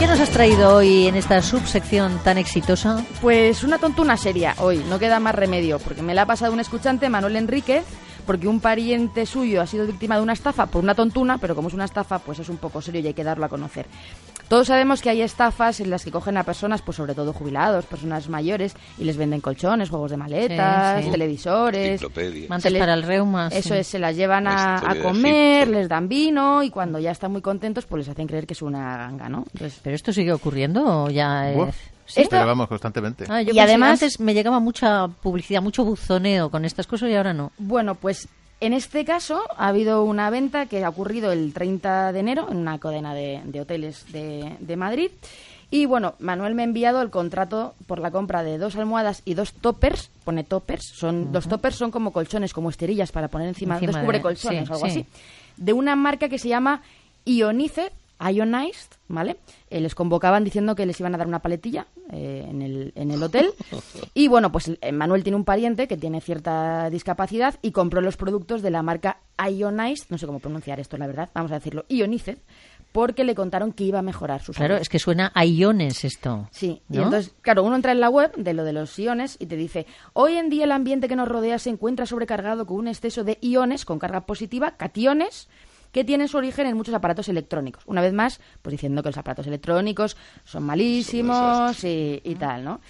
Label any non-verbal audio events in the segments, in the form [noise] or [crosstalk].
¿Qué nos has traído hoy en esta subsección tan exitosa? Pues una tontuna seria hoy, no queda más remedio, porque me la ha pasado un escuchante, Manuel Enríquez, porque un pariente suyo ha sido víctima de una estafa por una tontuna, pero como es una estafa, pues es un poco serio y hay que darlo a conocer. Todos sabemos que hay estafas en las que cogen a personas, pues sobre todo jubilados, personas mayores, y les venden colchones, juegos de maletas, Sí, sí. televisores. Mantas para el reuma. Eso sí. es, se las llevan a, comer, les dan vino y cuando ya están muy contentos, pues les hacen creer que es una ganga, ¿no? Entonces, ¿Pero esto sigue ocurriendo o ya Uf, es...? ¿Sí? Esto- Pero vamos, constantemente. Ah, yo Y además- antes me llegaba mucha publicidad, mucho buzoneo con estas cosas y ahora no. Bueno, pues en este caso ha habido una venta que ha ocurrido el 30 de enero en una cadena de, de hoteles de, de Madrid. Y bueno, Manuel me ha enviado el contrato por la compra de dos almohadas y dos toppers. Pone toppers, son dos toppers son como colchones, como esterillas para poner encima, Encima dos de- cubrecolchones sí, o algo sí. así. De una marca que se llama Ionized, Ionized, ¿vale? Eh, les convocaban diciendo que les iban a dar una paletilla eh, en, el, en el hotel. [laughs] Y bueno, pues eh, Manuel tiene un pariente que tiene cierta discapacidad y compró los productos de la marca Ionized, no sé cómo pronunciar esto, la verdad, vamos a decirlo, Ionized, porque le contaron que iba a mejorar su Claro, salud. es que suena a iones esto. Sí, y entonces, claro, uno entra en la web de lo de los iones y te dice, hoy en día el ambiente que nos rodea se encuentra sobrecargado con un exceso de iones con carga positiva, cationes, que tienen su origen en muchos aparatos electrónicos. Una vez más, pues diciendo que los aparatos electrónicos son malísimos y, y tal, ¿no?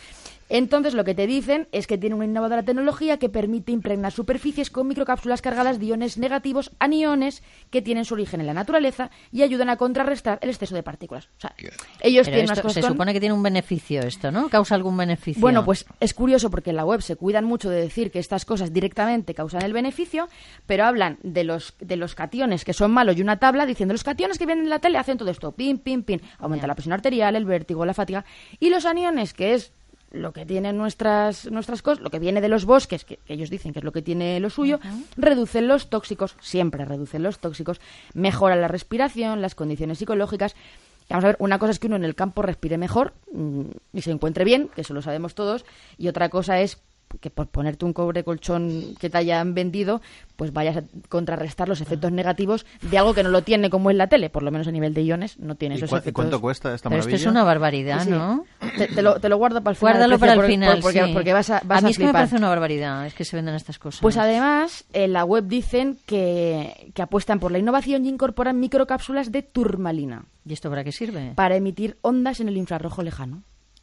Entonces lo que te dicen es que tiene una innovadora tecnología que permite impregnar superficies con microcápsulas cargadas de iones negativos, aniones, que tienen su origen en la naturaleza y ayudan a contrarrestar el exceso de partículas. O sea, ellos Pero tienen esto se con- supone que tiene un beneficio esto, ¿no? Causa algún beneficio. bueno, pues es curioso porque en la web se cuidan mucho de decir que estas cosas directamente causan el beneficio, pero hablan de los, de los cationes que son malos y una tabla diciendo los cationes que vienen en la tele hacen todo esto, pin, pin, pin, aumenta la presión arterial, el vértigo, la fatiga, y los aniones, que es lo que tienen nuestras, nuestras cosas, lo que viene de los bosques, que, que ellos dicen que es lo que tiene lo suyo, reducen los tóxicos, siempre reducen los tóxicos, mejoran la respiración, las condiciones psicológicas. Y Vamos a ver, una cosa es que uno en el campo respire mejor mm, y se encuentre bien, que eso lo sabemos todos, y otra cosa es que por ponerte un cobre colchón que te hayan vendido, pues vayas a contrarrestar los efectos negativos de algo que no lo tiene como en la tele, por lo menos a nivel de iones no tiene ¿Y, esos y efectos. cuánto cuesta esta Pero esto maravilla? es una barbaridad, Sí. ¿no? Te, te lo, te lo guardo para el final. Guárdalo para el final, porque, sí. porque vas a, vas a mí a es que me parece una barbaridad, es que se venden estas cosas. Pues además, en la web dicen que, que apuestan por la innovación y incorporan microcápsulas de turmalina ¿Y esto para qué sirve? para emitir ondas en el infrarrojo lejano.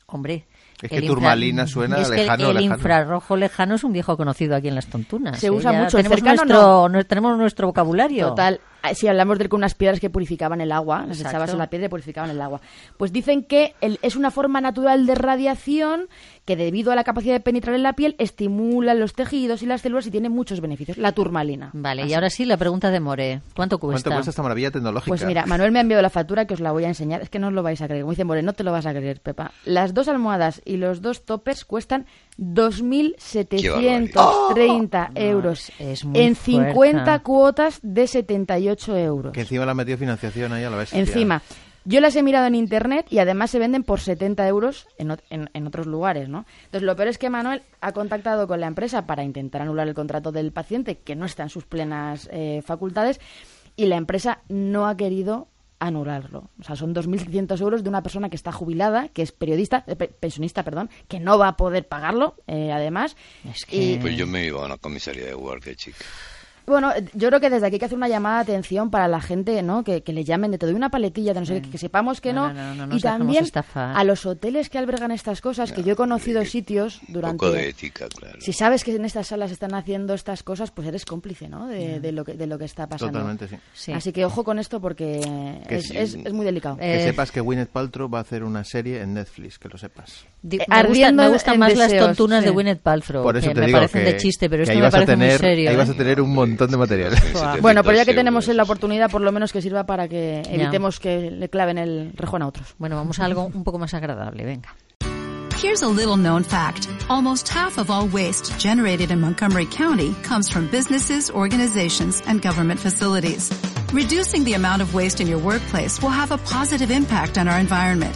Hombre. Es que el turmalina suena es que lejano, el lejano. infrarrojo lejano es un viejo conocido aquí en las tontunas. Se ¿eh? usa Ya mucho, Tenemos cercano nuestro, no- tenemos nuestro vocabulario. Total, si hablamos de con unas piedras que purificaban el agua, las Exacto. echabas en la piedra y purificaban el agua. Pues dicen que el- es una forma natural de radiación que debido a la capacidad de penetrar en la piel estimula los tejidos y las células y tiene muchos beneficios. La turmalina. Vale, Así. y ahora sí la pregunta de More. ¿Cuánto cuesta? ¿Cuánto cuesta esta maravilla tecnológica? Pues mira, Manuel me ha enviado la factura que os la voy a enseñar. Es que no os lo vais a creer. Como dice More, no te lo vas a creer, Pepa. Las dos almohadas y los dos toppers cuestan 2.730 euros. es- es muy en 50 fuerte. cuotas de 78 euros. Que encima le ha metido financiación ahí a la vez. Encima, yo las he mirado en internet y además se venden por 70 euros en, en- en otros lugares, ¿no? Entonces, lo peor es que Manuel ha contactado con la empresa para intentar anular el contrato del paciente, que no está en sus plenas eh, facultades, y la empresa no ha querido anularlo. O sea, son 2.600 euros de una persona que está jubilada, que es periodista, eh, pe- pensionista, perdón, que no va a poder pagarlo, eh, además. Es Y- que... Pues yo me iba a una comisaría de guardia, chica. Bueno, eh, yo creo que desde aquí hay que hacer una llamada de atención para la gente, ¿no? Que, que le llamen de todo, y una paletilla, de no sé qué, que sepamos que No, no. no, no, no y también estafar. a los hoteles que albergan estas cosas, que yo he conocido sitios Un durante... poco de ética, claro. Si sabes que en estas salas están haciendo estas cosas, pues eres cómplice, ¿no? De, de lo, que, de lo que está pasando. Totalmente, sí. Sí. Así que ojo con esto porque Que es, sí. es- es muy delicado. Que Eh, sepas que Gwyneth Paltrow va a hacer una serie en Netflix, que lo sepas. Eh, me, gustan, ardiendo me gustan más las deseos, tontunas de sí. Gwyneth Paltrow, Por eso que te me digo parecen que, de chiste, pero que esto me vas a parece tener, muy serio. Ahí ¿eh? vas a tener un montón montón de material. Bueno, pero ya que 700 tenemos la oportunidad, por lo menos que sirva para que evitemos que le claven el rejón a otros. Bueno, vamos a algo un poco más agradable, venga. Here's a little known fact. Almost half of all waste generated in Montgomery County comes from businesses, organizations, and government facilities. Reducing the amount of waste in your workplace will have a positive impact on our environment.